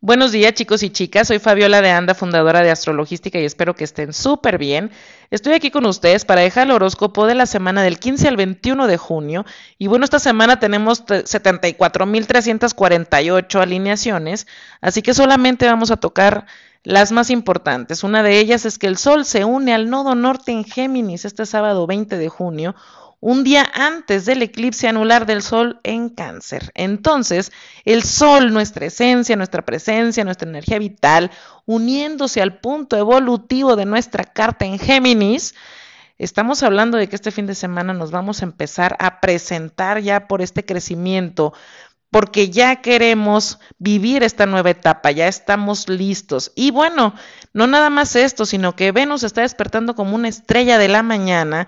Buenos días chicos y chicas, soy Fabiola de Anda, fundadora de Astrologística y espero que estén súper bien. Estoy aquí con ustedes para dejar el horóscopo de la semana del 15 al 21 de junio y bueno, esta semana tenemos 74.348 alineaciones, así que solamente vamos a tocar las más importantes. Una de ellas es que el Sol se une al nodo norte en Géminis este sábado 20 de junio, un día antes del eclipse anular del Sol en cáncer. Entonces, el Sol, nuestra esencia, nuestra presencia, nuestra energía vital, uniéndose al punto evolutivo de nuestra carta en Géminis, estamos hablando de que este fin de semana nos vamos a empezar a presentar ya por este crecimiento, porque ya queremos vivir esta nueva etapa, ya estamos listos. Y bueno, no nada más esto, sino que Venus está despertando como una estrella de la mañana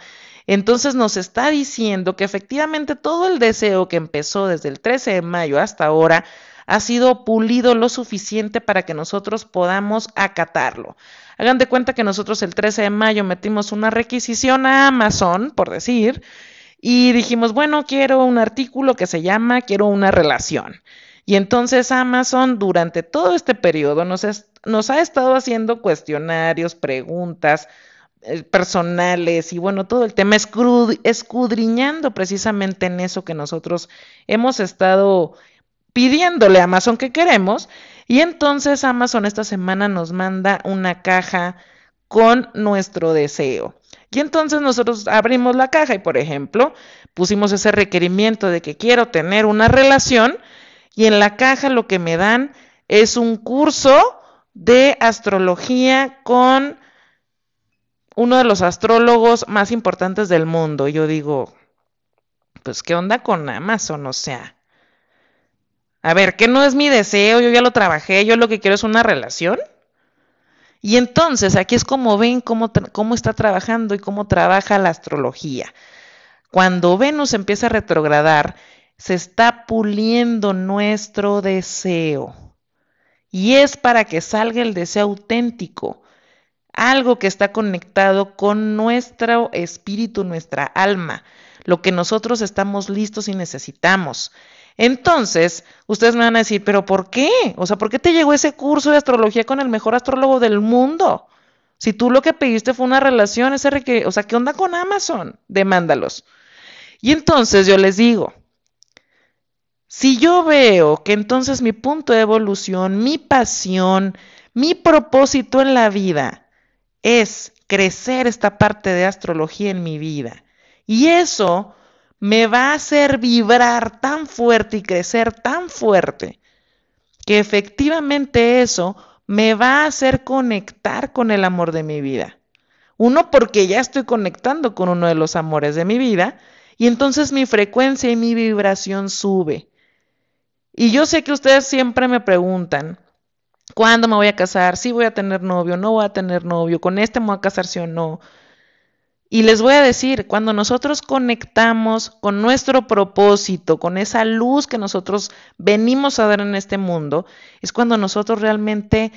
entonces nos está diciendo que efectivamente todo el deseo que empezó desde el 13 de mayo hasta ahora ha sido pulido lo suficiente para que nosotros podamos acatarlo. Hagan de cuenta que nosotros el 13 de mayo metimos una requisición a Amazon, por decir, y dijimos, bueno, quiero un artículo que se llama quiero una relación. Y entonces Amazon durante todo este periodo nos, nos ha estado haciendo cuestionarios, preguntas, personales y bueno, todo el tema escudriñando precisamente en eso que nosotros hemos estado pidiéndole a Amazon que queremos. Y entonces Amazon esta semana nos manda una caja con nuestro deseo. Y entonces nosotros abrimos la caja y, por ejemplo, pusimos ese requerimiento de que quiero tener una relación y en la caja lo que me dan es un curso de astrología con uno de los astrólogos más importantes del mundo. Yo digo, pues, ¿qué onda con Amazon? O sea, a ver, ¿qué no es mi deseo? Yo ya lo trabajé, yo lo que quiero es una relación. Y entonces aquí es como ven cómo, cómo está trabajando y cómo trabaja la astrología. Cuando Venus empieza a retrogradar, se está puliendo nuestro deseo. Y es para que salga el deseo auténtico algo que está conectado con nuestro espíritu, nuestra alma, lo que nosotros estamos listos y necesitamos. Entonces, ustedes me van a decir, pero ¿por qué? O sea, ¿por qué te llegó ese curso de astrología con el mejor astrólogo del mundo? Si tú lo que pediste fue una relación, ese requer... o sea, ¿qué onda con Amazon? Demándalos. Y entonces yo les digo, si yo veo que entonces mi punto de evolución, mi pasión, mi propósito en la vida es crecer esta parte de astrología en mi vida. Y eso me va a hacer vibrar tan fuerte y crecer tan fuerte que efectivamente eso me va a hacer conectar con el amor de mi vida. Uno, porque ya estoy conectando con uno de los amores de mi vida y entonces mi frecuencia y mi vibración sube. Y yo sé que ustedes siempre me preguntan, ¿Cuándo me voy a casar? ¿Sí voy a tener novio? ¿No voy a tener novio? ¿Con este me voy a casar sí o no? Y les voy a decir, cuando nosotros conectamos con nuestro propósito, con esa luz que nosotros venimos a dar en este mundo, es cuando nosotros realmente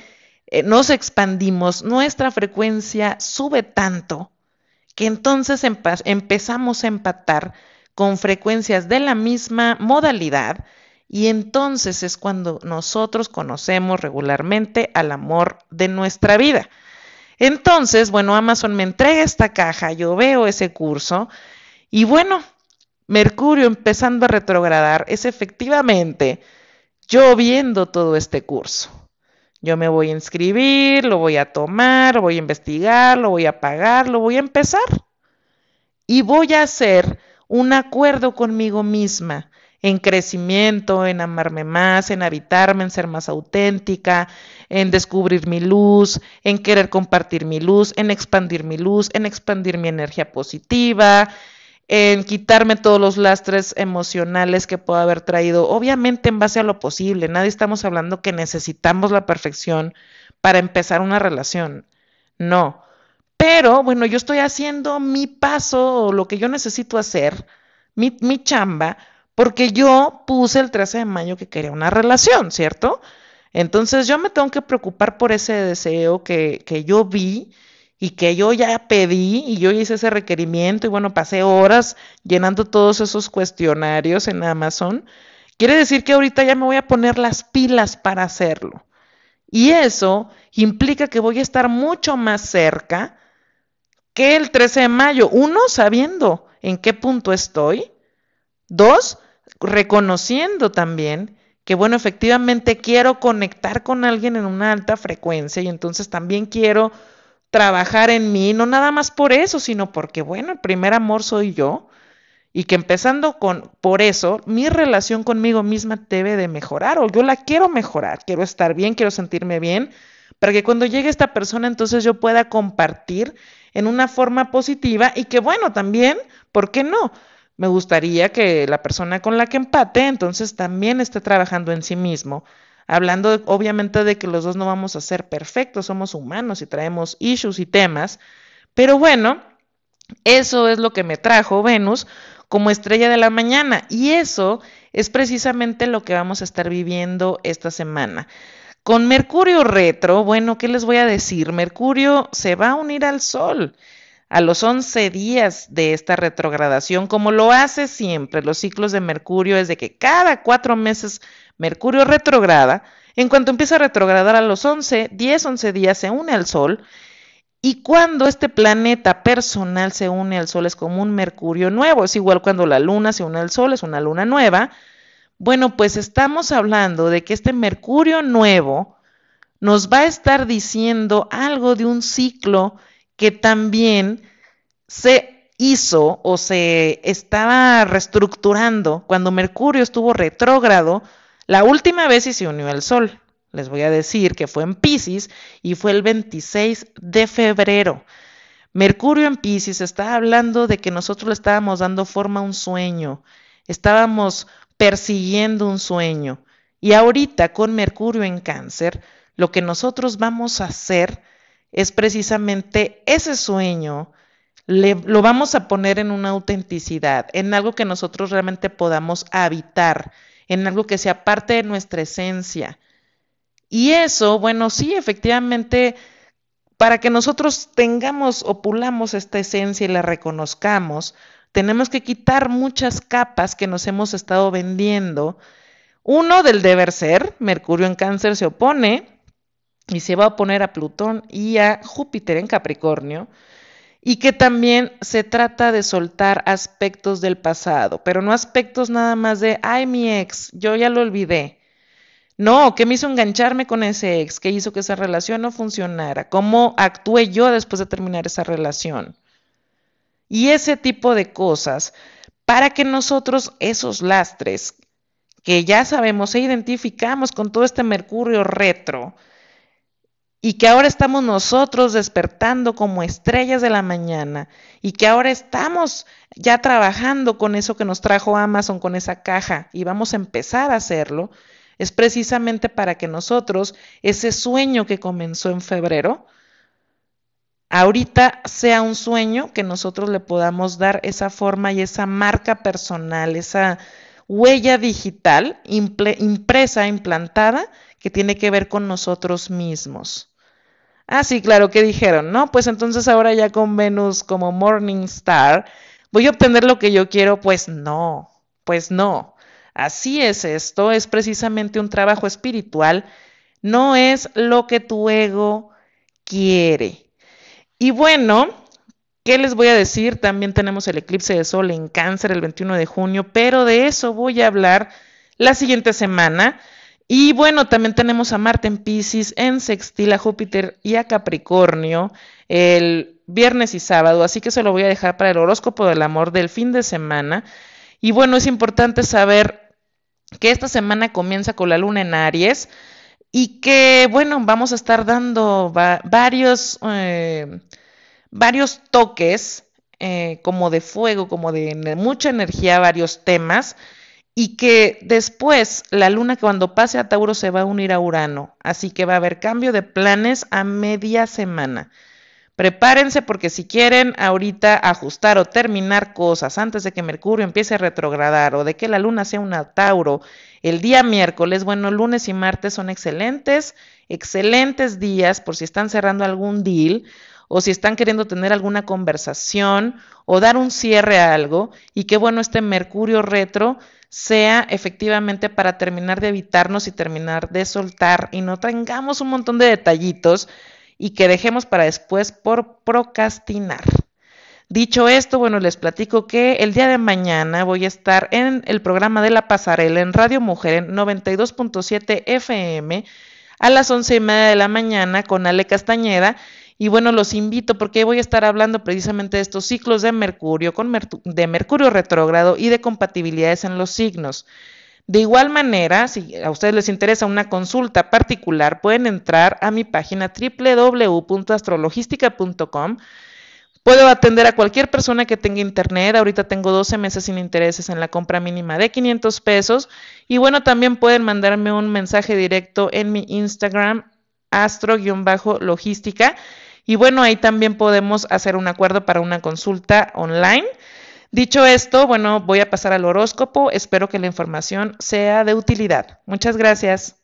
eh, nos expandimos, nuestra frecuencia sube tanto que entonces empezamos a empatar con frecuencias de la misma modalidad y entonces es cuando nosotros conocemos regularmente al amor de nuestra vida. Entonces, bueno, Amazon me entrega esta caja, yo veo ese curso y bueno, Mercurio empezando a retrogradar es efectivamente yo viendo todo este curso. Yo me voy a inscribir, lo voy a tomar, lo voy a investigar, lo voy a pagar, lo voy a empezar. Y voy a hacer un acuerdo conmigo misma en crecimiento, en amarme más, en habitarme, en ser más auténtica, en descubrir mi luz, en querer compartir mi luz, en expandir mi luz, en expandir mi energía positiva, en quitarme todos los lastres emocionales que puedo haber traído, obviamente en base a lo posible. Nadie estamos hablando que necesitamos la perfección para empezar una relación. No. Pero bueno, yo estoy haciendo mi paso o lo que yo necesito hacer, mi, mi chamba, porque yo puse el 13 de mayo que quería una relación, ¿cierto? Entonces yo me tengo que preocupar por ese deseo que, que yo vi y que yo ya pedí y yo hice ese requerimiento y bueno, pasé horas llenando todos esos cuestionarios en Amazon. Quiere decir que ahorita ya me voy a poner las pilas para hacerlo. Y eso implica que voy a estar mucho más cerca que el 13 de mayo. Uno, sabiendo en qué punto estoy. Dos, reconociendo también que, bueno, efectivamente quiero conectar con alguien en una alta frecuencia y entonces también quiero trabajar en mí, no nada más por eso, sino porque, bueno, el primer amor soy yo y que empezando con por eso mi relación conmigo misma debe de mejorar o yo la quiero mejorar, quiero estar bien, quiero sentirme bien, para que cuando llegue esta persona entonces yo pueda compartir en una forma positiva y que bueno, también, ¿por qué no? Me gustaría que la persona con la que empate entonces también esté trabajando en sí mismo. Hablando obviamente de que los dos no vamos a ser perfectos, somos humanos y traemos issues y temas, pero bueno, eso es lo que me trajo Venus como estrella de la mañana y eso es precisamente lo que vamos a estar viviendo esta semana. Con Mercurio retro, bueno, ¿qué les voy a decir? Mercurio se va a unir al Sol a los 11 días de esta retrogradación, como lo hace siempre. Los ciclos de Mercurio es de que cada cuatro meses Mercurio retrograda. En cuanto empieza a retrogradar a los 11, 10, 11 días se une al Sol. Y cuando este planeta personal se une al Sol es como un Mercurio nuevo. Es igual cuando la Luna se une al Sol, es una Luna nueva. Bueno, pues estamos hablando de que este Mercurio nuevo nos va a estar diciendo algo de un ciclo que también se hizo o se estaba reestructurando cuando Mercurio estuvo retrógrado la última vez y se unió al Sol. Les voy a decir que fue en Pisces y fue el 26 de febrero. Mercurio en Pisces está hablando de que nosotros le estábamos dando forma a un sueño, estábamos persiguiendo un sueño. Y ahorita con Mercurio en cáncer, lo que nosotros vamos a hacer es precisamente ese sueño, lo vamos a poner en una autenticidad, en algo que nosotros realmente podamos habitar, en algo que sea parte de nuestra esencia. Y eso, bueno, sí, efectivamente, para que nosotros tengamos o pulamos esta esencia y la reconozcamos, tenemos que quitar muchas capas que nos hemos estado vendiendo. Uno del deber ser, Mercurio en cáncer se opone y se va a oponer a Plutón y a Júpiter en Capricornio, y que también se trata de soltar aspectos del pasado, pero no aspectos nada más de, ay, mi ex, yo ya lo olvidé. No, ¿qué me hizo engancharme con ese ex? ¿Qué hizo que esa relación no funcionara? ¿Cómo actué yo después de terminar esa relación? y ese tipo de cosas para que nosotros esos lastres que ya sabemos e identificamos con todo este Mercurio retro y que ahora estamos nosotros despertando como estrellas de la mañana y que ahora estamos ya trabajando con eso que nos trajo Amazon, con esa caja y vamos a empezar a hacerlo, es precisamente para que nosotros ese sueño que comenzó en febrero, ahorita sea un sueño que nosotros le podamos dar esa forma y esa marca personal, esa huella digital impresa, implantada, que tiene que ver con nosotros mismos. Ah, sí, claro, ¿qué dijeron? No, pues entonces ahora ya con Venus como Morning Star, ¿voy a obtener lo que yo quiero? Pues no, pues no. Así es esto, es precisamente un trabajo espiritual, no es lo que tu ego quiere. Y bueno, ¿qué les voy a decir? También tenemos el eclipse de sol en cáncer el 21 de junio, pero de eso voy a hablar la siguiente semana. Y bueno, también tenemos a Marte en Pisces, en sextil a Júpiter y a Capricornio el viernes y sábado, así que se lo voy a dejar para el horóscopo del amor del fin de semana. Y bueno, es importante saber que esta semana comienza con la luna en Aries y que, bueno, vamos a estar dando varios, eh, varios toques eh, como de fuego, como de mucha energía, varios temas, y que después la luna cuando pase a Tauro se va a unir a Urano, así que va a haber cambio de planes a media semana. Prepárense porque si quieren ahorita ajustar o terminar cosas antes de que Mercurio empiece a retrogradar o de que la luna sea una Tauro el día miércoles, bueno, lunes y martes son excelentes, excelentes días por si están cerrando algún deal o si están queriendo tener alguna conversación o dar un cierre a algo y que bueno, este Mercurio retro sea efectivamente para terminar de evitarnos y terminar de soltar y no tengamos un montón de detallitos y que dejemos para después por procrastinar. Dicho esto, bueno, les platico que el día de mañana voy a estar en el programa de la pasarela en Radio Mujer en 92.7 FM a las once y media de la mañana con Ale Castañeda. Y bueno, los invito porque voy a estar hablando precisamente de estos ciclos de Mercurio, de Mercurio retrógrado y de compatibilidades en los signos. De igual manera, si a ustedes les interesa una consulta particular, pueden entrar a mi página www.astrologística.com Puedo atender a cualquier persona que tenga internet. Ahorita tengo 12 meses sin intereses en la compra mínima de 500 pesos. Y bueno, también pueden mandarme un mensaje directo en mi Instagram, astro-logística. Y bueno, ahí también podemos hacer un acuerdo para una consulta online. Dicho esto, bueno, voy a pasar al horóscopo. Espero que la información sea de utilidad. Muchas gracias.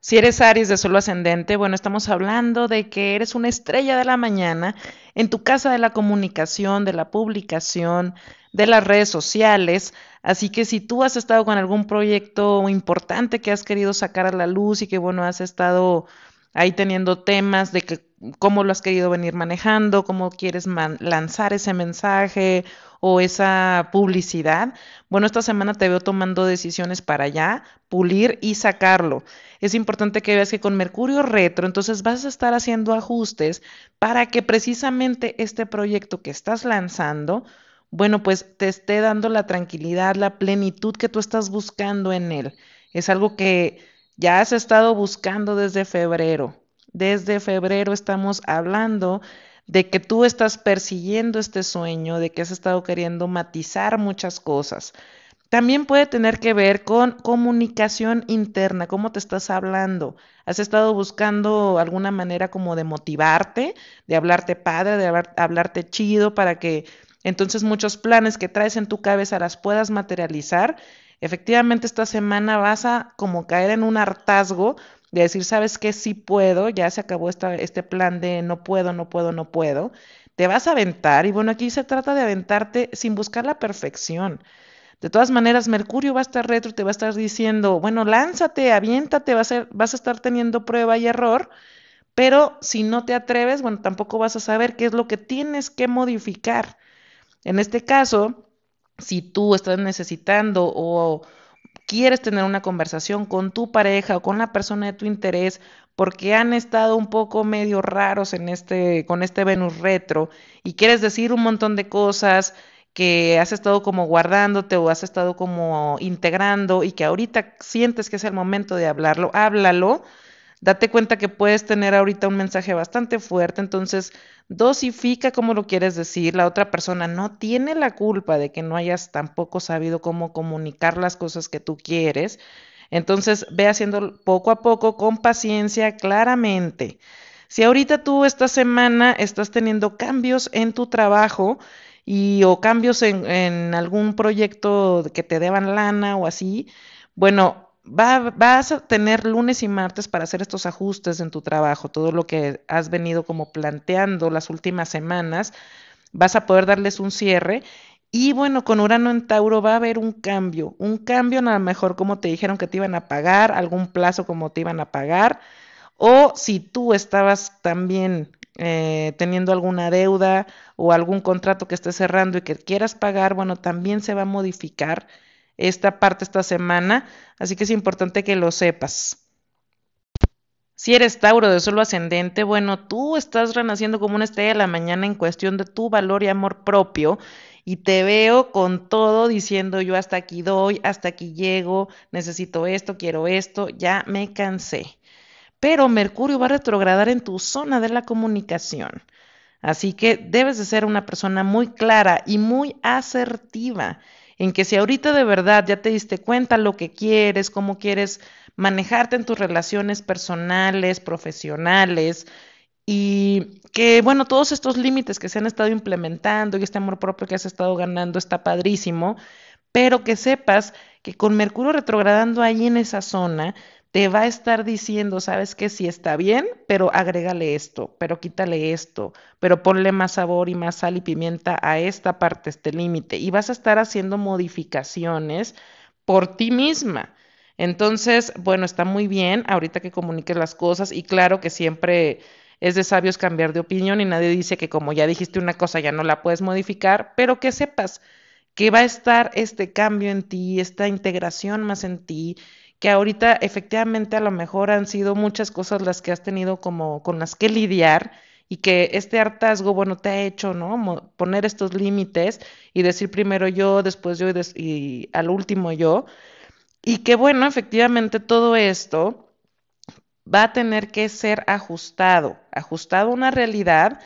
Si eres Aries de solo ascendente, bueno, estamos hablando de que eres una estrella de la mañana en tu casa de la comunicación, de la publicación, de las redes sociales. Así que si tú has estado con algún proyecto importante que has querido sacar a la luz y que, bueno, has estado ahí teniendo temas de que cómo lo has querido venir manejando, cómo quieres lanzar ese mensaje o esa publicidad. Bueno, esta semana te veo tomando decisiones para ya pulir y sacarlo. Es importante que veas que con Mercurio retro, entonces vas a estar haciendo ajustes para que precisamente este proyecto que estás lanzando, bueno, pues te esté dando la tranquilidad, la plenitud que tú estás buscando en él. Es algo que ya has estado buscando desde febrero. Desde febrero estamos hablando de que tú estás persiguiendo este sueño, de que has estado queriendo matizar muchas cosas. También puede tener que ver con comunicación interna, cómo te estás hablando. ¿Has estado buscando alguna manera como de motivarte, de hablarte padre, de hablarte chido para que entonces muchos planes que traes en tu cabeza las puedas materializar? Efectivamente, esta semana vas a como caer en un hartazgo de decir, ¿sabes qué? Sí puedo, ya se acabó esta, este plan de no puedo, no puedo, no puedo. Te vas a aventar y bueno, aquí se trata de aventarte sin buscar la perfección. De todas maneras, Mercurio va a estar retro te va a estar diciendo, bueno, lánzate, aviéntate, a, vas a estar teniendo prueba y error, pero si no te atreves, bueno, tampoco vas a saber qué es lo que tienes que modificar. En este caso, si tú estás necesitando o quieres tener una conversación con tu pareja o con la persona de tu interés porque han estado un poco medio raros en este con este Venus retro y quieres decir un montón de cosas que has estado como guardándote o has estado como integrando y que ahorita sientes que es el momento de hablarlo, háblalo. Date cuenta que puedes tener ahorita un mensaje bastante fuerte, entonces dosifica cómo lo quieres decir. La otra persona no tiene la culpa de que no hayas tampoco sabido cómo comunicar las cosas que tú quieres. Entonces ve haciendo poco a poco, con paciencia, claramente. Si ahorita tú esta semana estás teniendo cambios en tu trabajo y o cambios en, en algún proyecto que te deban lana o así, bueno, vas a tener lunes y martes para hacer estos ajustes en tu trabajo, todo lo que has venido como planteando las últimas semanas, vas a poder darles un cierre. Y bueno, con Urano en Tauro va a haber un cambio, un cambio a lo mejor como te dijeron que te iban a pagar, algún plazo como te iban a pagar, o si tú estabas también eh, teniendo alguna deuda o algún contrato que estés cerrando y que quieras pagar, bueno, también se va a modificar esta parte esta semana, así que es importante que lo sepas. Si eres Tauro de solo ascendente, bueno, tú estás renaciendo como una estrella de la mañana en cuestión de tu valor y amor propio y te veo con todo diciendo yo hasta aquí doy, hasta aquí llego, necesito esto, quiero esto, ya me cansé. Pero Mercurio va a retrogradar en tu zona de la comunicación. Así que debes de ser una persona muy clara y muy asertiva en que si ahorita de verdad ya te diste cuenta lo que quieres, cómo quieres manejarte en tus relaciones personales, profesionales, y que, bueno, todos estos límites que se han estado implementando y este amor propio que has estado ganando está padrísimo, pero que sepas que con Mercurio retrogradando ahí en esa zona, te va a estar diciendo, sabes que sí está bien, pero agrégale esto, pero quítale esto, pero ponle más sabor y más sal y pimienta a esta parte, este límite. Y vas a estar haciendo modificaciones por ti misma. Entonces, bueno, está muy bien ahorita que comuniques las cosas y claro que siempre es de sabios cambiar de opinión y nadie dice que como ya dijiste una cosa ya no la puedes modificar, pero que sepas que va a estar este cambio en ti, esta integración más en ti, que ahorita efectivamente a lo mejor han sido muchas cosas las que has tenido como con las que lidiar y que este hartazgo, bueno, te ha hecho, ¿no? Poner estos límites y decir primero yo, después yo y, al último yo. Y que bueno, efectivamente todo esto va a tener que ser ajustado, ajustado a una realidad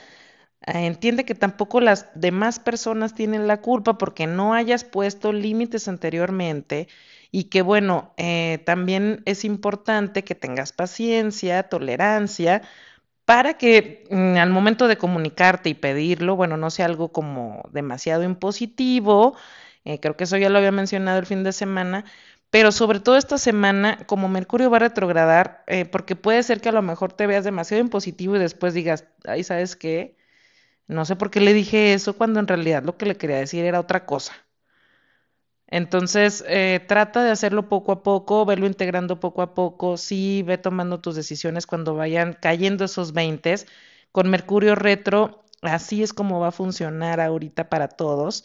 Ah, entiende que tampoco las demás personas tienen la culpa porque no hayas puesto límites anteriormente y que bueno, eh, también es importante que tengas paciencia, tolerancia, para que mm, al momento de comunicarte y pedirlo, bueno, no sea algo como demasiado impositivo, eh, creo que eso ya lo había mencionado el fin de semana, pero sobre todo esta semana, como Mercurio va a retrogradar, eh, porque puede ser que a lo mejor te veas demasiado impositivo y después digas, ay, ¿sabes qué? No sé por qué le dije eso cuando en realidad lo que le quería decir era otra cosa. Entonces, eh, trata de hacerlo poco a poco, verlo integrando poco a poco, sí, ve tomando tus decisiones cuando vayan cayendo esos 20. Con Mercurio retro, así es como va a funcionar ahorita para todos,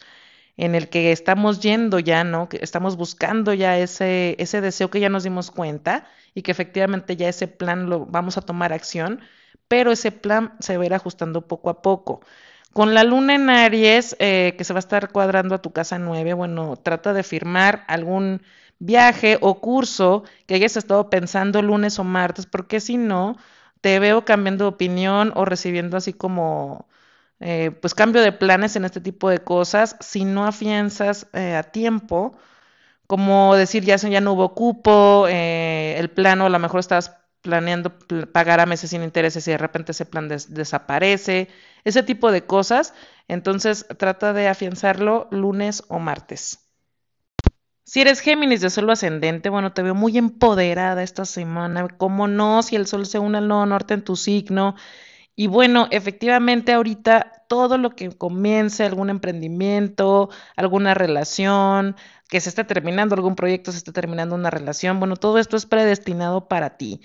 en el que estamos yendo ya, ¿no? Que estamos buscando ya ese, ese deseo que ya nos dimos cuenta y que efectivamente ya ese plan lo vamos a tomar acción pero ese plan se va a ir ajustando poco a poco. Con la luna en Aries, eh, que se va a estar cuadrando a tu casa 9, bueno, trata de firmar algún viaje o curso que hayas estado pensando lunes o martes, porque si no, te veo cambiando de opinión o recibiendo así como, eh, pues cambio de planes en este tipo de cosas, si no afianzas eh, a tiempo, como decir ya, ya no hubo cupo, el plano a lo mejor estás planeando pagar a meses sin intereses y de repente ese plan desaparece, ese tipo de cosas. Entonces trata de afianzarlo lunes o martes. Si eres Géminis de Sol ascendente, bueno, te veo muy empoderada esta semana. ¿Cómo no? Si el Sol se une al norte en tu signo. Y bueno, efectivamente ahorita todo lo que comience, algún emprendimiento, alguna relación, que se esté terminando, algún proyecto se esté terminando una relación, bueno, todo esto es predestinado para ti.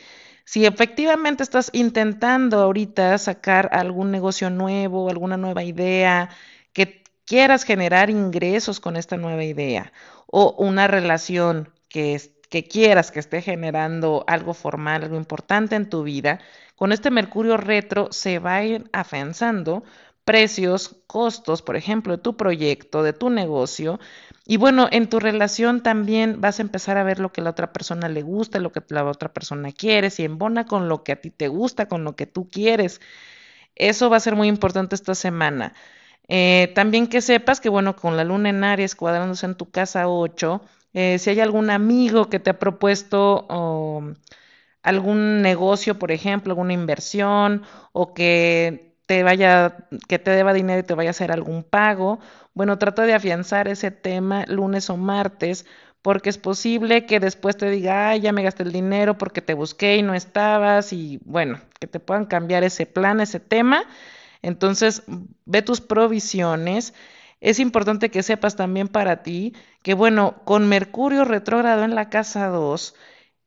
Si efectivamente estás intentando ahorita sacar algún negocio nuevo, alguna nueva idea, que quieras generar ingresos con esta nueva idea o una relación que, que quieras que esté generando algo formal, algo importante en tu vida, con este Mercurio retro se va a ir afianzando precios, costos, por ejemplo, de tu proyecto, de tu negocio. Y bueno, en tu relación también vas a empezar a ver lo que la otra persona le gusta, lo que la otra persona quiere, si embona con lo que a ti te gusta, con lo que tú quieres. Eso va a ser muy importante esta semana. Eh, también que sepas que, bueno, con la luna en Aries cuadrándose en tu casa 8, eh, si hay algún amigo que te ha propuesto algún negocio, por ejemplo, alguna inversión, o que te vaya, que te deba dinero y te vaya a hacer algún pago. Bueno, trata de afianzar ese tema lunes o martes, porque es posible que después te diga, ay, ya me gasté el dinero porque te busqué y no estabas, y bueno, que te puedan cambiar ese plan, ese tema. Entonces, ve tus provisiones. Es importante que sepas también para ti que, bueno, con Mercurio retrógrado en la casa 2,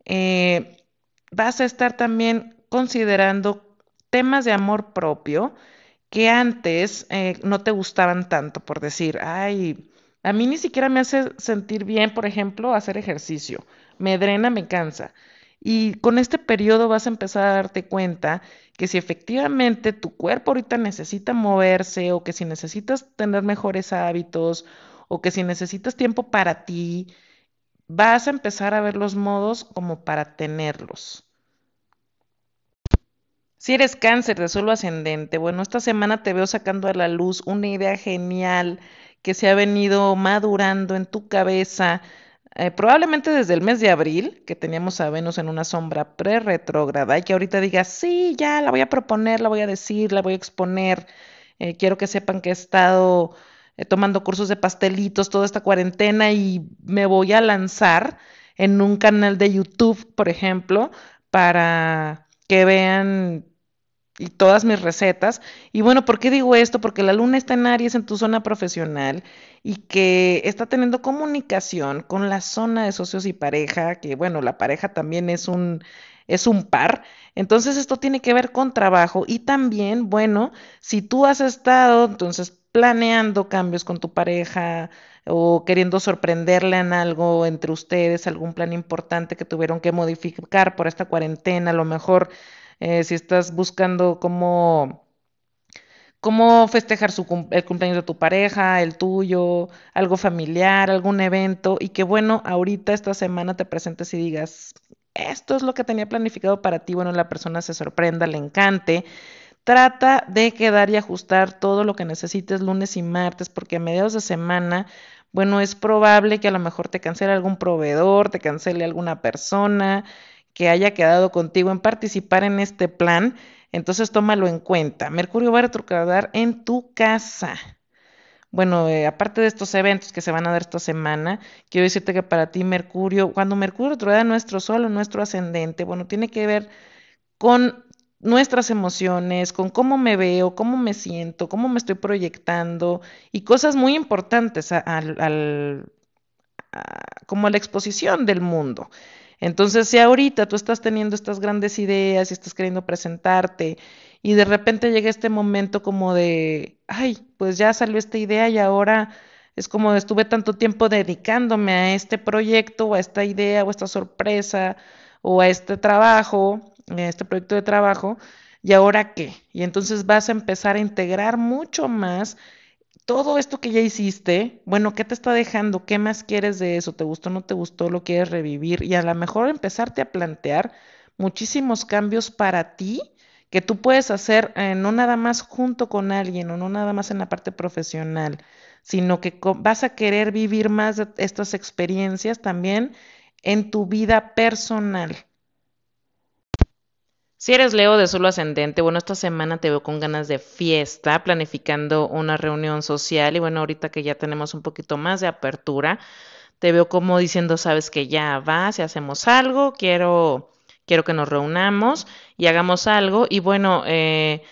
eh, vas a estar también considerando temas de amor propio que antes eh, no te gustaban tanto, por decir, ay, a mí ni siquiera me hace sentir bien, por ejemplo, hacer ejercicio, me drena, me cansa. Y con este periodo vas a empezar a darte cuenta que si efectivamente tu cuerpo ahorita necesita moverse o que si necesitas tener mejores hábitos o que si necesitas tiempo para ti, vas a empezar a ver los modos como para tenerlos. Si eres cáncer de suelo ascendente, bueno, esta semana te veo sacando a la luz una idea genial que se ha venido madurando en tu cabeza, eh, probablemente desde el mes de abril, que teníamos a Venus en una sombra pre-retrógrada, y que ahorita digas, sí, ya la voy a proponer, la voy a decir, la voy a exponer. Eh, quiero que sepan que he estado eh, tomando cursos de pastelitos toda esta cuarentena y me voy a lanzar en un canal de YouTube, por ejemplo, para que vean y todas mis recetas. Y bueno, ¿por qué digo esto? Porque la luna está en Aries en tu zona profesional y que está teniendo comunicación con la zona de socios y pareja, que bueno, la pareja también es un es un par. Entonces esto tiene que ver con trabajo y también, bueno, si tú has estado entonces planeando cambios con tu pareja o queriendo sorprenderle en algo entre ustedes, algún plan importante que tuvieron que modificar por esta cuarentena, a lo mejor eh, si estás buscando cómo, cómo festejar su, el cumpleaños de tu pareja, el tuyo, algo familiar, algún evento, y que bueno, ahorita esta semana te presentes y digas, esto es lo que tenía planificado para ti, bueno, la persona se sorprenda, le encante. Trata de quedar y ajustar todo lo que necesites lunes y martes, porque a mediados de semana, bueno, es probable que a lo mejor te cancele algún proveedor, te cancele alguna persona, que haya quedado contigo en participar en este plan, entonces tómalo en cuenta. Mercurio va a retrogradar en tu casa. Bueno, eh, aparte de estos eventos que se van a dar esta semana, quiero decirte que para ti Mercurio, cuando Mercurio retrograda nuestro Sol o nuestro ascendente, bueno, tiene que ver con nuestras emociones, con cómo me veo, cómo me siento, cómo me estoy proyectando y cosas muy importantes al, como la exposición del mundo. Entonces, si ahorita tú estás teniendo estas grandes ideas y estás queriendo presentarte y de repente llega este momento como de, ay, pues ya salió esta idea y ahora es como estuve tanto tiempo dedicándome a este proyecto o a esta idea o a esta sorpresa o a este trabajo, a este proyecto de trabajo, ¿y ahora qué? Y entonces vas a empezar a integrar mucho más todo esto que ya hiciste, bueno, ¿qué te está dejando? ¿Qué más quieres de eso? ¿Te gustó, no te gustó? ¿Lo quieres revivir? Y a lo mejor empezarte a plantear muchísimos cambios para ti que tú puedes hacer eh, no nada más junto con alguien o no nada más en la parte profesional, sino que vas a querer vivir más estas experiencias también en tu vida personal. Si eres Leo de solo ascendente, bueno, esta semana te veo con ganas de fiesta, planificando una reunión social. Y bueno, ahorita que ya tenemos un poquito más de apertura, te veo como diciendo, sabes que ya va, si hacemos algo, quiero, quiero que nos reunamos y hagamos algo y bueno, eh,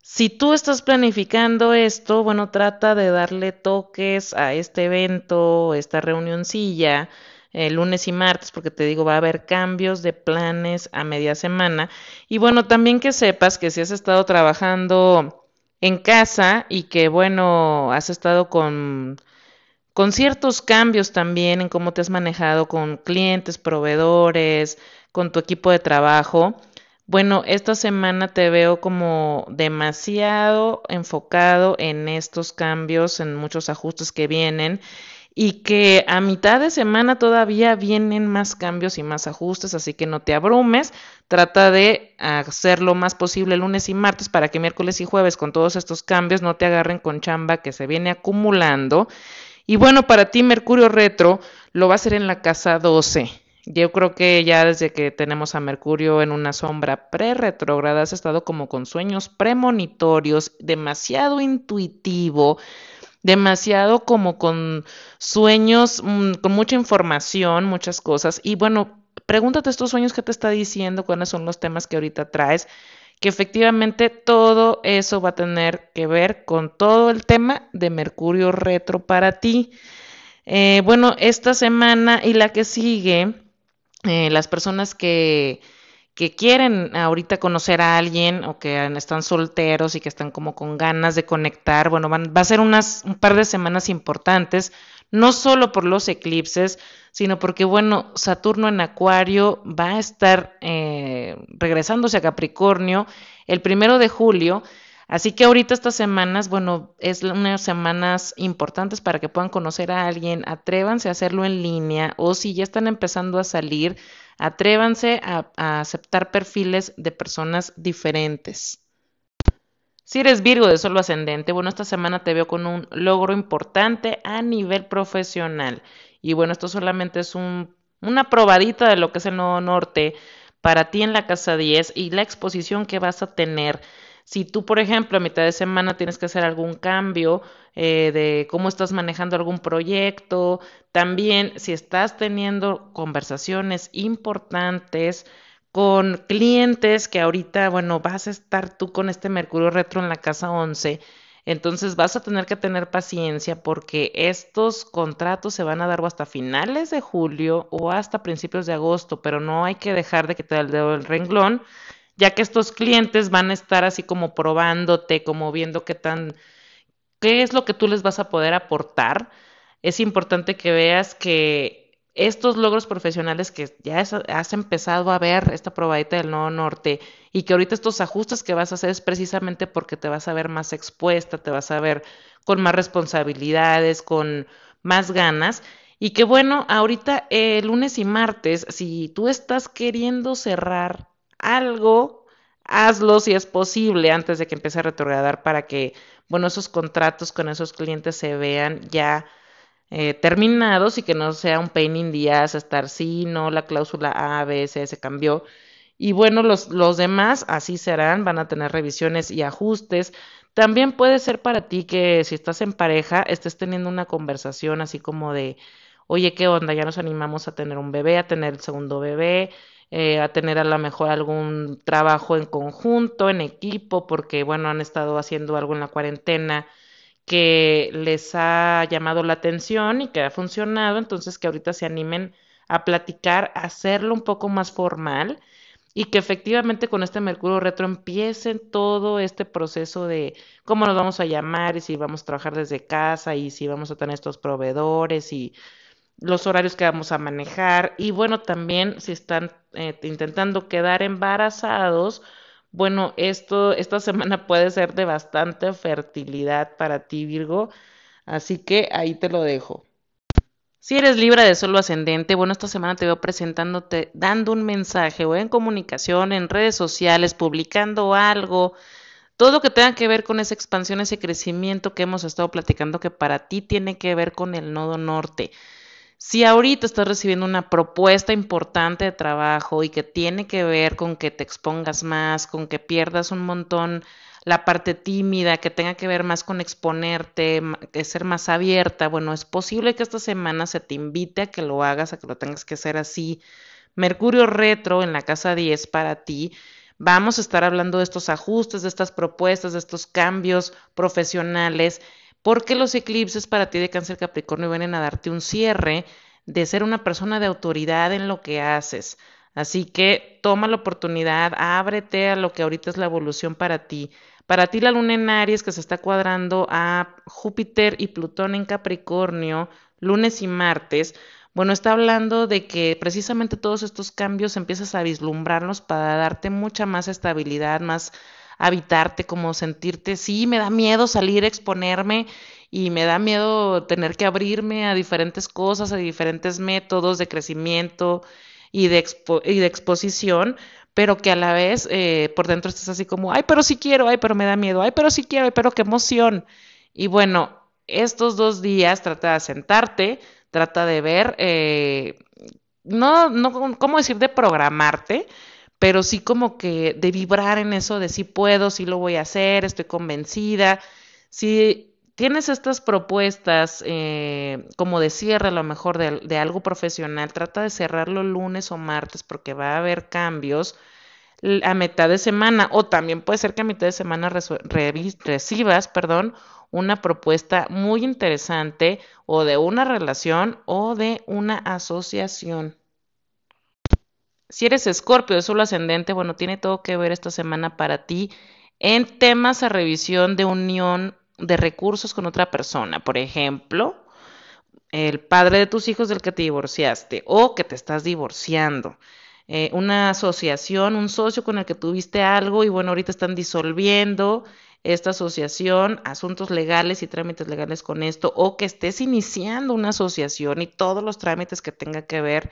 si tú estás planificando esto, bueno, trata de darle toques a este evento, esta reunioncilla eh, lunes y martes, porque te digo, va a haber cambios de planes a media semana. Y bueno, también que sepas que si has estado trabajando en casa y que bueno, has estado con, con ciertos cambios también en cómo te has manejado con clientes, proveedores, con tu equipo de trabajo. Bueno, esta semana te veo como demasiado enfocado en estos cambios, en muchos ajustes que vienen y que a mitad de semana todavía vienen más cambios y más ajustes, así que no te abrumes, trata de hacer lo más posible lunes y martes para que miércoles y jueves con todos estos cambios no te agarren con chamba que se viene acumulando. Y bueno, para ti Mercurio retro lo va a hacer en la casa 12. Yo creo que ya desde que tenemos a Mercurio en una sombra pre-retrógrada has estado como con sueños premonitorios, demasiado intuitivo, demasiado como con sueños, mm, con mucha información, muchas cosas. Y bueno, pregúntate estos sueños que te está diciendo, cuáles son los temas que ahorita traes, que efectivamente todo eso va a tener que ver con todo el tema de Mercurio retro para ti. Eh, bueno, esta semana y la que sigue, eh, las personas que que quieren ahorita conocer a alguien o que están solteros y que están como con ganas de conectar, bueno, van, va a ser unas, un par de semanas importantes, no solo por los eclipses, sino porque, bueno, Saturno en Acuario va a estar eh, regresándose a Capricornio el primero de julio. Así que ahorita estas semanas, bueno, es unas semanas importantes para que puedan conocer a alguien, atrévanse a hacerlo en línea o si ya están empezando a salir, Atrévanse a, aceptar perfiles de personas diferentes. Si eres Virgo de solo ascendente, bueno, esta semana te veo con un logro importante a nivel profesional. Y bueno, esto solamente es una probadita de lo que es el Nuevo Norte para ti en la casa 10 y la exposición que vas a tener Si tú, por ejemplo, a mitad de semana tienes que hacer algún cambio eh, de cómo estás manejando algún proyecto, también si estás teniendo conversaciones importantes con clientes que ahorita, bueno, vas a estar tú con este Mercurio retro en la casa 11, entonces vas a tener que tener paciencia porque estos contratos se van a dar hasta finales de julio o hasta principios de agosto, pero no hay que dejar de quitar el dedo del renglón ya que estos clientes van a estar así como probándote, como viendo qué tan, qué es lo que tú les vas a poder aportar. Es importante que veas que estos logros profesionales que ya has empezado a ver, esta probadita del Nuevo Norte, y que ahorita estos ajustes que vas a hacer es precisamente porque te vas a ver más expuesta, te vas a ver con más responsabilidades, con más ganas. Y que bueno, ahorita eh, lunes y martes, si tú estás queriendo cerrar algo, hazlo si es posible antes de que empiece a retrogradar para que, bueno, esos contratos con esos clientes se vean ya eh, terminados y que no sea un pain in the ass estar sí, no, la cláusula A, B, C se cambió. Y bueno, los, los demás así serán, van a tener revisiones y ajustes. También puede ser para ti que si estás en pareja, estés teniendo una conversación así como de, oye, ¿qué onda? Ya nos animamos a tener un bebé, a tener el segundo bebé, eh, a tener a lo mejor algún trabajo en conjunto, en equipo, porque bueno, han estado haciendo algo en la cuarentena que les ha llamado la atención y que ha funcionado, entonces que ahorita se animen a platicar, a hacerlo un poco más formal y que efectivamente con este Mercurio retro empiecen todo este proceso de cómo nos vamos a llamar y si vamos a trabajar desde casa y si vamos a tener estos proveedores y los horarios que vamos a manejar y bueno, también si están eh, intentando quedar embarazados, bueno, esto esta semana puede ser de bastante fertilidad para ti, Virgo, así que ahí te lo dejo. Si eres libre de solo ascendente, bueno, esta semana te veo presentándote, dando un mensaje o en comunicación, en redes sociales, publicando algo, todo lo que tenga que ver con esa expansión, ese crecimiento que hemos estado platicando que para ti tiene que ver con el nodo norte. Si ahorita estás recibiendo una propuesta importante de trabajo y que tiene que ver con que te expongas más, con que pierdas un montón la parte tímida, que tenga que ver más con exponerte, que ser más abierta, bueno, es posible que esta semana se te invite a que lo hagas, a que lo tengas que hacer así. Mercurio retro en la casa 10 para ti. Vamos a estar hablando de estos ajustes, de estas propuestas, de estos cambios profesionales porque los eclipses para ti de cáncer Capricornio vienen a darte un cierre de ser una persona de autoridad en lo que haces. Así que toma la oportunidad, ábrete a lo que ahorita es la evolución para ti. Para ti la luna en Aries que se está cuadrando a Júpiter y Plutón en Capricornio, lunes y martes, bueno, está hablando de que precisamente todos estos cambios empiezas a vislumbrarlos para darte mucha más estabilidad, más habitarte, como sentirte, sí, me da miedo salir a exponerme y me da miedo tener que abrirme a diferentes cosas, a diferentes métodos de crecimiento y de, y de exposición, pero que a la vez eh, por dentro estás así como, ay, pero sí quiero, ay, pero me da miedo, ay, pero sí quiero, ay, pero qué emoción. Y bueno, estos dos días trata de sentarte, trata de ver, eh, no, no, ¿cómo decir? De programarte, pero sí como que de vibrar en eso de sí puedo, sí lo voy a hacer, estoy convencida. Si tienes estas propuestas eh, como de cierre a lo mejor de, algo profesional, trata de cerrarlo lunes o martes porque va a haber cambios a mitad de semana o también puede ser que a mitad de semana recibas, perdón, una propuesta muy interesante o de una relación o de una asociación. Si eres escorpio de solo ascendente, bueno, tiene todo que ver esta semana para ti en temas a revisión de unión de recursos con otra persona. Por ejemplo, el padre de tus hijos del que te divorciaste o que te estás divorciando. Eh, una asociación, un socio con el que tuviste algo y bueno, ahorita están disolviendo esta asociación, asuntos legales y trámites legales con esto, o que estés iniciando una asociación y todos los trámites que tenga que ver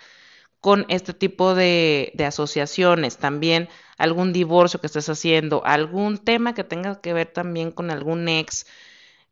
con este tipo de, asociaciones, también algún divorcio que estés haciendo, algún tema que tenga que ver también con algún ex,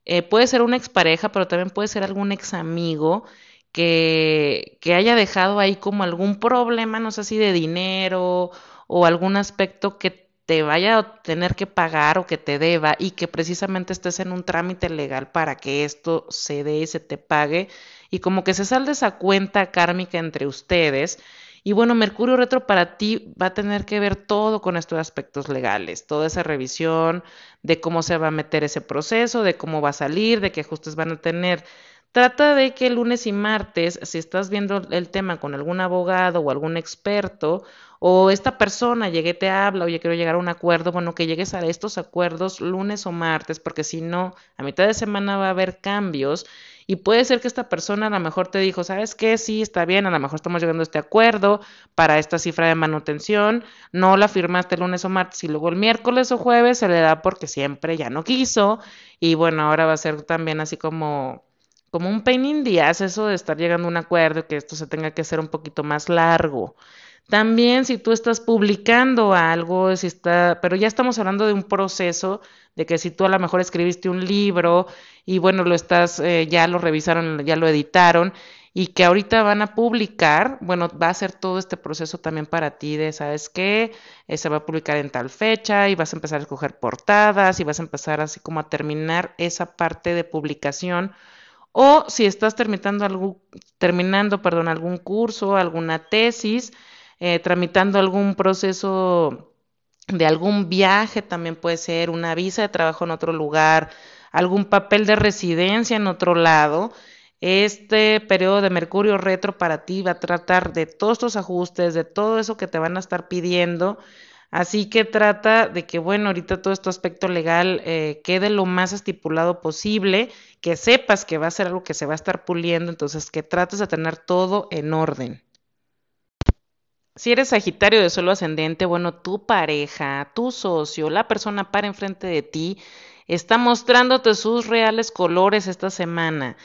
eh, puede ser una expareja, pero también puede ser algún ex amigo que, que haya dejado ahí como algún problema, no sé si de dinero o algún aspecto que te vaya a tener que pagar o que te deba y que precisamente estés en un trámite legal para que esto se dé y se te pague y como que se salde esa cuenta kármica entre ustedes. Y bueno, Mercurio retro para ti va a tener que ver todo con estos aspectos legales, toda esa revisión de cómo se va a meter ese proceso, de cómo va a salir, de qué ajustes van a tener. Trata de que lunes y martes, si estás viendo el tema con algún abogado o algún experto, o esta persona llegue te habla, oye, quiero llegar a un acuerdo, bueno, que llegues a estos acuerdos lunes o martes, porque si no, a mitad de semana va a haber cambios y puede ser que esta persona a lo mejor te dijo, ¿sabes qué? Sí, está bien, a lo mejor estamos llegando a este acuerdo para esta cifra de manutención, no la firmaste el lunes o martes y luego el miércoles o jueves se le da porque siempre ya no quiso y bueno, ahora va a ser también así como como un pain in the eso de estar llegando a un acuerdo y que esto se tenga que hacer un poquito más largo. También si tú estás publicando algo, si está, pero ya estamos hablando de un proceso de que si tú a lo mejor escribiste un libro y bueno, lo estás, eh, ya lo revisaron, ya lo editaron y que ahorita van a publicar, bueno, va a ser todo este proceso también para ti de, ¿sabes qué? Eh, se va a publicar en tal fecha y vas a empezar a escoger portadas y vas a empezar así como a terminar esa parte de publicación o si estás terminando, algún, terminando perdón, algún curso, alguna tesis, eh, tramitando algún proceso de algún viaje, también puede ser una visa de trabajo en otro lugar, algún papel de residencia en otro lado. Este periodo de Mercurio retro para ti va a tratar de todos estos ajustes, de todo eso que te van a estar pidiendo Así que trata de que, bueno, ahorita todo este aspecto legal eh, quede lo más estipulado posible, que sepas que va a ser algo que se va a estar puliendo, entonces que trates de tener todo en orden. Si eres Sagitario de suelo ascendente, bueno, tu pareja, tu socio, la persona para enfrente de ti, está mostrándote sus reales colores esta semana.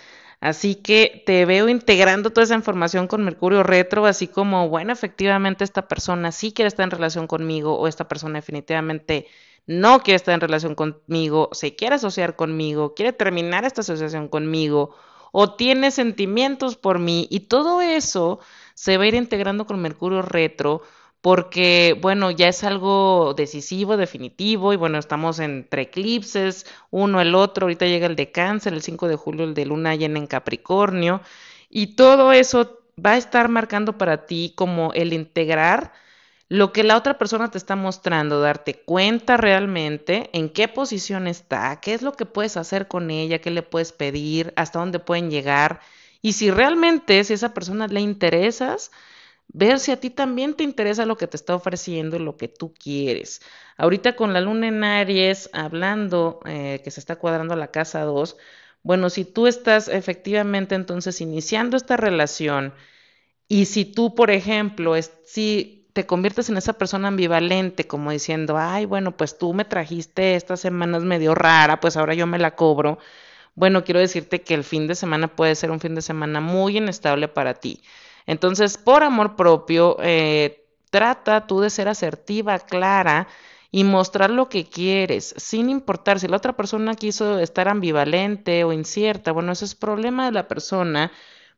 Así que te veo integrando toda esa información con Mercurio retro, así como, bueno, efectivamente esta persona sí quiere estar en relación conmigo o esta persona definitivamente no quiere estar en relación conmigo, se quiere asociar conmigo, quiere terminar esta asociación conmigo o tiene sentimientos por mí y todo eso se va a ir integrando con Mercurio retro porque, bueno, ya es algo decisivo, definitivo, y bueno, estamos entre eclipses, uno, el otro, ahorita llega el de cáncer, el 5 de julio, el de luna llena en Capricornio, y todo eso va a estar marcando para ti como el integrar lo que la otra persona te está mostrando, darte cuenta realmente en qué posición está, qué es lo que puedes hacer con ella, qué le puedes pedir, hasta dónde pueden llegar, y si realmente, si a esa persona le interesas, ver si a ti también te interesa lo que te está ofreciendo y lo que tú quieres. Ahorita con la luna en Aries, hablando eh, que se está cuadrando la casa 2, bueno, si tú estás efectivamente entonces iniciando esta relación y si tú, por ejemplo, si te conviertes en esa persona ambivalente, como diciendo, ay, bueno, pues tú me trajiste estas semanas medio rara, pues ahora yo me la cobro. Bueno, quiero decirte que el fin de semana puede ser un fin de semana muy inestable para ti. Entonces, por amor propio, eh, trata tú de ser asertiva, clara y mostrar lo que quieres, sin importar si la otra persona quiso estar ambivalente o incierta. Bueno, ese es problema de la persona,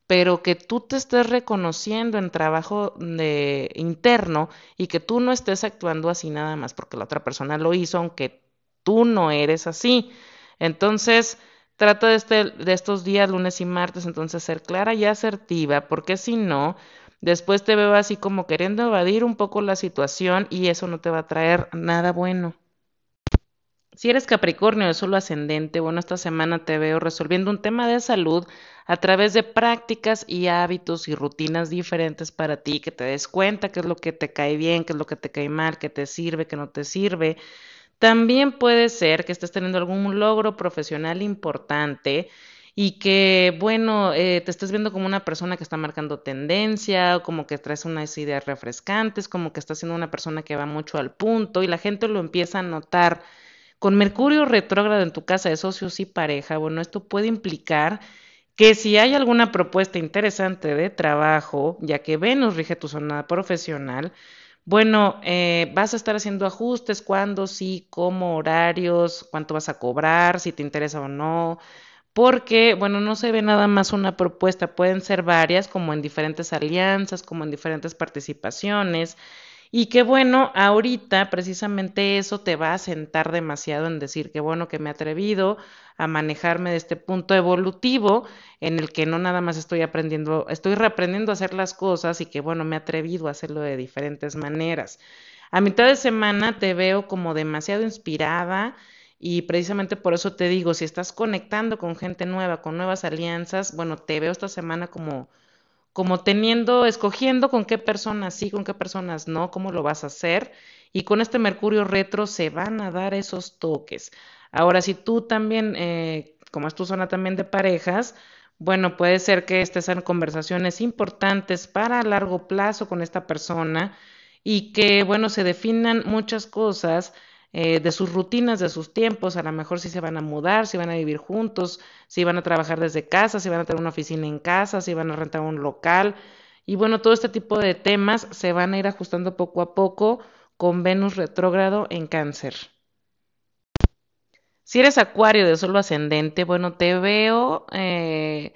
pero que tú te estés reconociendo en trabajo de, interno y que tú no estés actuando así nada más porque la otra persona lo hizo, aunque tú no eres así. Entonces, Trata de, este, de estos días, lunes y martes, entonces ser clara y asertiva, porque si no, después te veo así como queriendo evadir un poco la situación y eso no te va a traer nada bueno. Si eres Capricornio de solo ascendente, bueno, esta semana te veo resolviendo un tema de salud a través de prácticas y hábitos y rutinas diferentes para ti, que te des cuenta qué es lo que te cae bien, qué es lo que te cae mal, qué te sirve, qué no te sirve. También puede ser que estés teniendo algún logro profesional importante y que, bueno, eh, te estés viendo como una persona que está marcando tendencia, o como que traes unas ideas refrescantes, como que estás siendo una persona que va mucho al punto y la gente lo empieza a notar. Con Mercurio retrógrado en tu casa de socios y pareja, bueno, esto puede implicar que si hay alguna propuesta interesante de trabajo, ya que Venus rige tu zona profesional, bueno, eh, vas a estar haciendo ajustes, cuándo, sí, cómo, horarios, cuánto vas a cobrar, si te interesa o no, porque, bueno, no se ve nada más una propuesta, pueden ser varias, como en diferentes alianzas, como en diferentes participaciones, Y que bueno, ahorita precisamente eso te va a sentar demasiado en decir que bueno que me he atrevido a manejarme de este punto evolutivo en el que no nada más estoy aprendiendo, estoy reaprendiendo a hacer las cosas y que bueno, me he atrevido a hacerlo de diferentes maneras. A mitad de semana te veo como demasiado inspirada y precisamente por eso te digo, si estás conectando con gente nueva, con nuevas alianzas, bueno, te veo esta semana como como teniendo, escogiendo con qué personas sí, con qué personas no, cómo lo vas a hacer. Y con este Mercurio retro se van a dar esos toques. Ahora, si tú también, eh, como es tu zona también de parejas, bueno, puede ser que estés en conversaciones importantes para largo plazo con esta persona y que, bueno, se definan muchas cosas eh, de sus rutinas, de sus tiempos, a lo mejor si se van a mudar, si van a vivir juntos, si van a trabajar desde casa, si van a tener una oficina en casa, si van a rentar un local. Y bueno, todo este tipo de temas se van a ir ajustando poco a poco con Venus retrógrado en cáncer. Si eres acuario de solo ascendente, bueno, te veo, eh,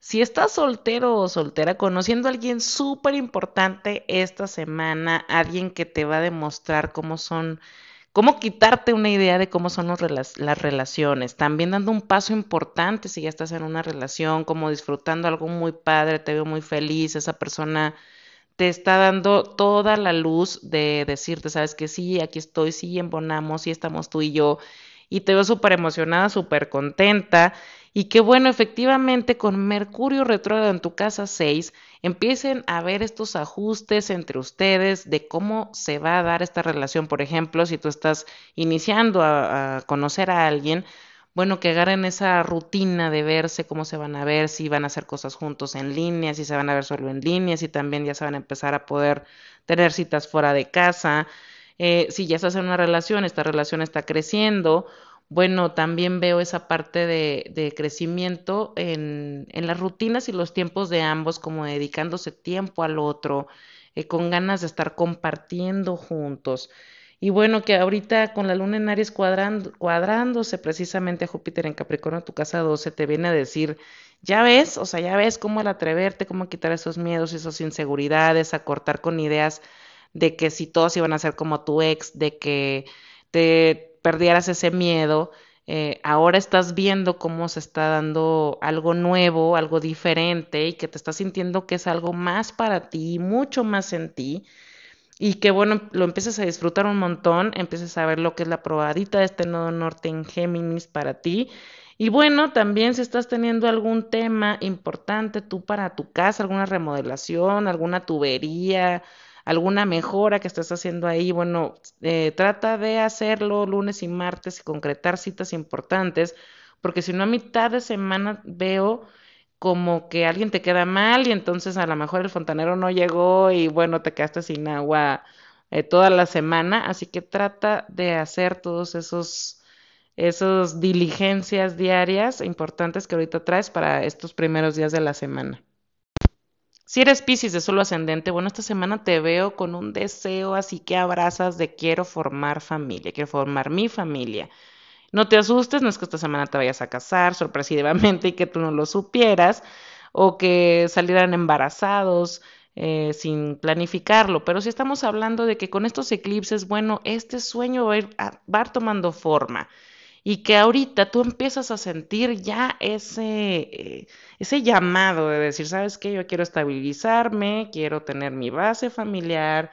si estás soltero o soltera, conociendo a alguien súper importante esta semana, alguien que te va a demostrar cómo son cómo quitarte una idea de cómo son las relaciones, también dando un paso importante si ya estás en una relación, como disfrutando algo muy padre, te veo muy feliz, esa persona te está dando toda la luz de decirte, sabes que sí, aquí estoy, sí, embonamos, sí estamos tú y yo, y te veo súper emocionada, súper contenta, y que bueno, efectivamente con Mercurio retrógrado en tu casa 6, empiecen a ver estos ajustes entre ustedes de cómo se va a dar esta relación. Por ejemplo, si tú estás iniciando a, conocer a alguien, bueno, que agarren esa rutina de verse, cómo se van a ver, si van a hacer cosas juntos en línea, si se van a ver solo en línea, si también ya se van a empezar a poder tener citas fuera de casa. Eh, si ya estás en una relación, esta relación está creciendo, bueno, también veo esa parte de, crecimiento en, las rutinas y los tiempos de ambos, como dedicándose tiempo al otro, eh, con ganas de estar compartiendo juntos. Y bueno, que ahorita con la luna en Aries cuadrando, cuadrándose precisamente a Júpiter en Capricornio, tu casa 12, te viene a decir, ya ves, o sea, ya ves cómo el atreverte, cómo quitar esos miedos, esas inseguridades, a cortar con ideas de que si todos iban a ser como tu ex, de que te perdieras ese miedo, eh, ahora estás viendo cómo se está dando algo nuevo, algo diferente y que te estás sintiendo que es algo más para ti, mucho más en ti y que bueno, lo empieces a disfrutar un montón, empieces a ver lo que es la probadita de este nodo norte en Géminis para ti. Y bueno, también si estás teniendo algún tema importante tú para tu casa, alguna remodelación, alguna tubería, alguna mejora que estés haciendo ahí, bueno, eh, trata de hacerlo lunes y martes y concretar citas importantes, porque si no a mitad de semana veo como que alguien te queda mal y entonces a lo mejor el fontanero no llegó y bueno, te quedaste sin agua eh, toda la semana, así que trata de hacer todos esos esos diligencias diarias importantes que ahorita traes para estos primeros días de la semana. Si eres Piscis de solo ascendente, bueno, esta semana te veo con un deseo así que abrazas de quiero formar familia, quiero formar mi familia. No te asustes, no es que esta semana te vayas a casar sorpresivamente y que tú no lo supieras, o que salieran embarazados eh, sin planificarlo, pero si estamos hablando de que con estos eclipses, bueno, este sueño va a ir, va a ir tomando forma y que ahorita tú empiezas a sentir ya ese, eh, ese llamado de decir, ¿sabes qué? Yo quiero estabilizarme, quiero tener mi base familiar,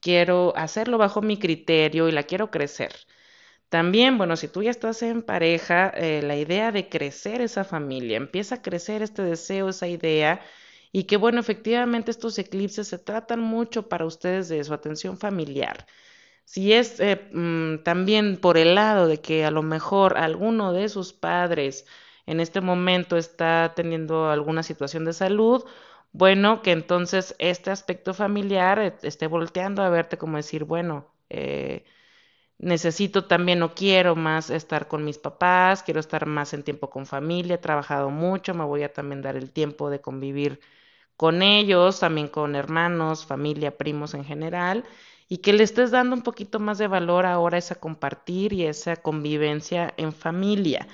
quiero hacerlo bajo mi criterio y la quiero crecer. También, bueno, si tú ya estás en pareja, eh, la idea de crecer esa familia, empieza a crecer este deseo, esa idea, y que, bueno, efectivamente estos eclipses se tratan mucho para ustedes de su atención familiar. Si es eh, mm, también por el lado de que a lo mejor alguno de sus padres en este momento está teniendo alguna situación de salud, bueno, que entonces este aspecto familiar eh, esté volteando a verte como decir, bueno, eh, necesito también o quiero más estar con mis papás, quiero estar más en tiempo con familia, he trabajado mucho, me voy a también dar el tiempo de convivir con ellos, también con hermanos, familia, primos en general, y que le estés dando un poquito más de valor ahora a esa compartir y esa convivencia en familia.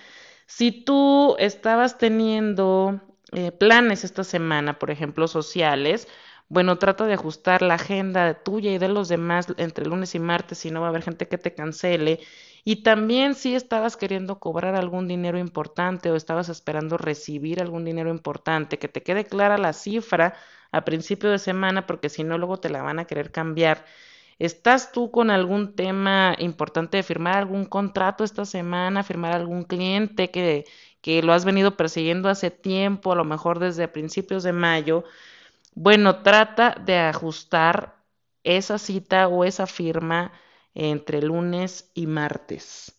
Si tú estabas teniendo eh, planes esta semana, por ejemplo, sociales, bueno, trata de ajustar la agenda tuya y de los demás entre lunes y martes, si no va a haber gente que te cancele. Y también si estabas queriendo cobrar algún dinero importante o estabas esperando recibir algún dinero importante, que te quede clara la cifra a principio de semana, porque si no, luego te la van a querer cambiar. ¿Estás tú con algún tema importante de firmar algún contrato esta semana, firmar algún cliente que, que lo has venido persiguiendo hace tiempo, a lo mejor desde principios de mayo? Bueno, trata de ajustar esa cita o esa firma entre lunes y martes.